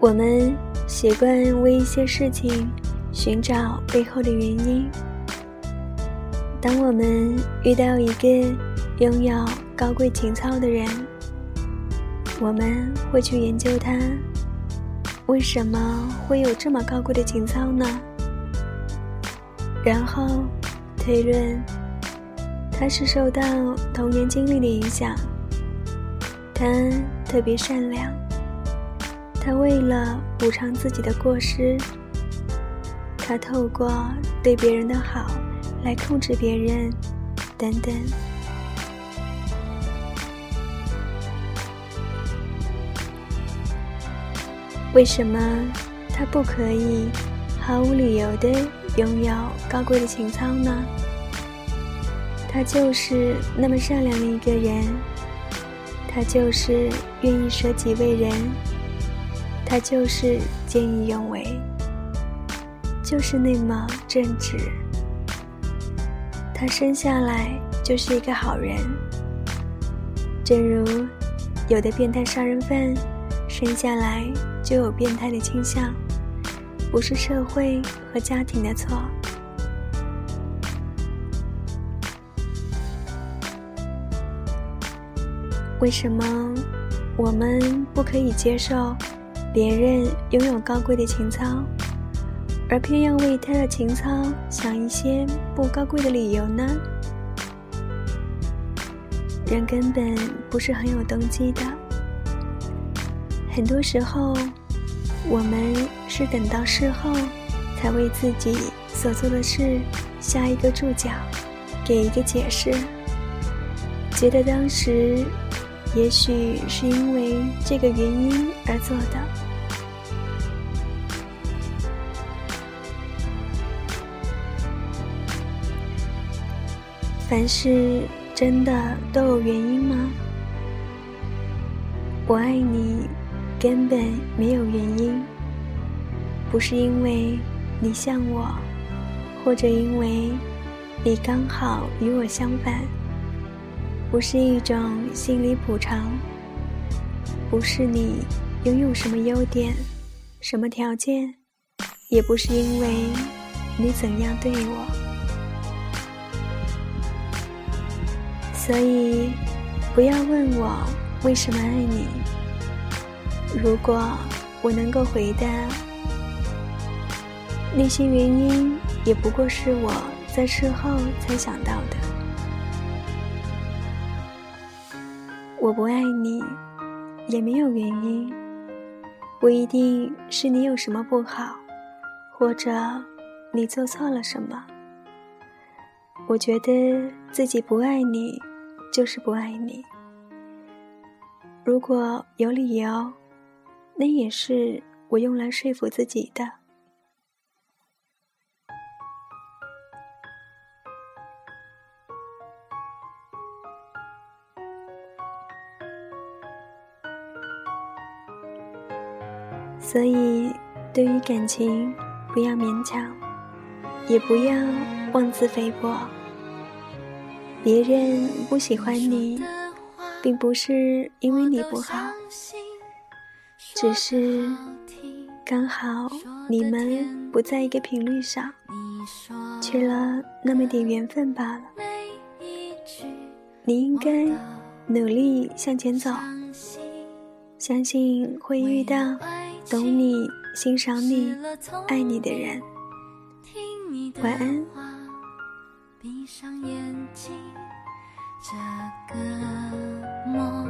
我们习惯为一些事情寻找背后的原因。当我们遇到一个拥有高贵情操的人，我们会去研究他为什么会有这么高贵的情操呢？然后推论，他是受到童年经历的影响，他特别善良。他为了补偿自己的过失，他透过对别人的好来控制别人，等等。为什么他不可以毫无理由的拥有高贵的情操呢？他就是那么善良的一个人，他就是愿意舍己为人。他就是见义勇为，就是那么正直。他生下来就是一个好人，正如有的变态杀人犯生下来就有变态的倾向，不是社会和家庭的错。为什么我们不可以接受？别人拥有高贵的情操，而偏要为他的情操想一些不高贵的理由呢？人根本不是很有动机的，很多时候，我们是等到事后，才为自己所做的事下一个注脚，给一个解释，觉得当时。也许是因为这个原因而做的。凡事真的都有原因吗？我爱你，根本没有原因。不是因为你像我，或者因为你刚好与我相反。不是一种心理补偿，不是你拥有什么优点、什么条件，也不是因为你怎样对我。所以，不要问我为什么爱你。如果我能够回答，那些原因也不过是我在事后才想到的。我不爱你，也没有原因，不一定是你有什么不好，或者你做错了什么。我觉得自己不爱你，就是不爱你。如果有理由，那也是我用来说服自己的。所以，对于感情，不要勉强，也不要妄自菲薄。别人不喜欢你，并不是因为你不好，只是刚好你们不在一个频率上，缺了那么点缘分罢了。你应该努力向前走，相信会遇到。懂你、欣赏你、爱你的人，晚安。闭上眼睛，这个梦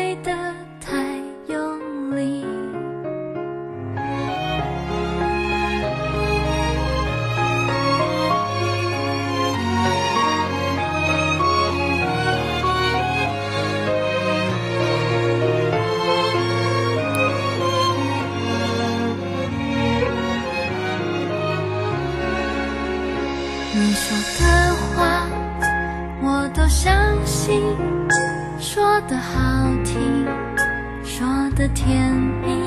爱得太用力。你说的话我都相信。说得好，的甜蜜，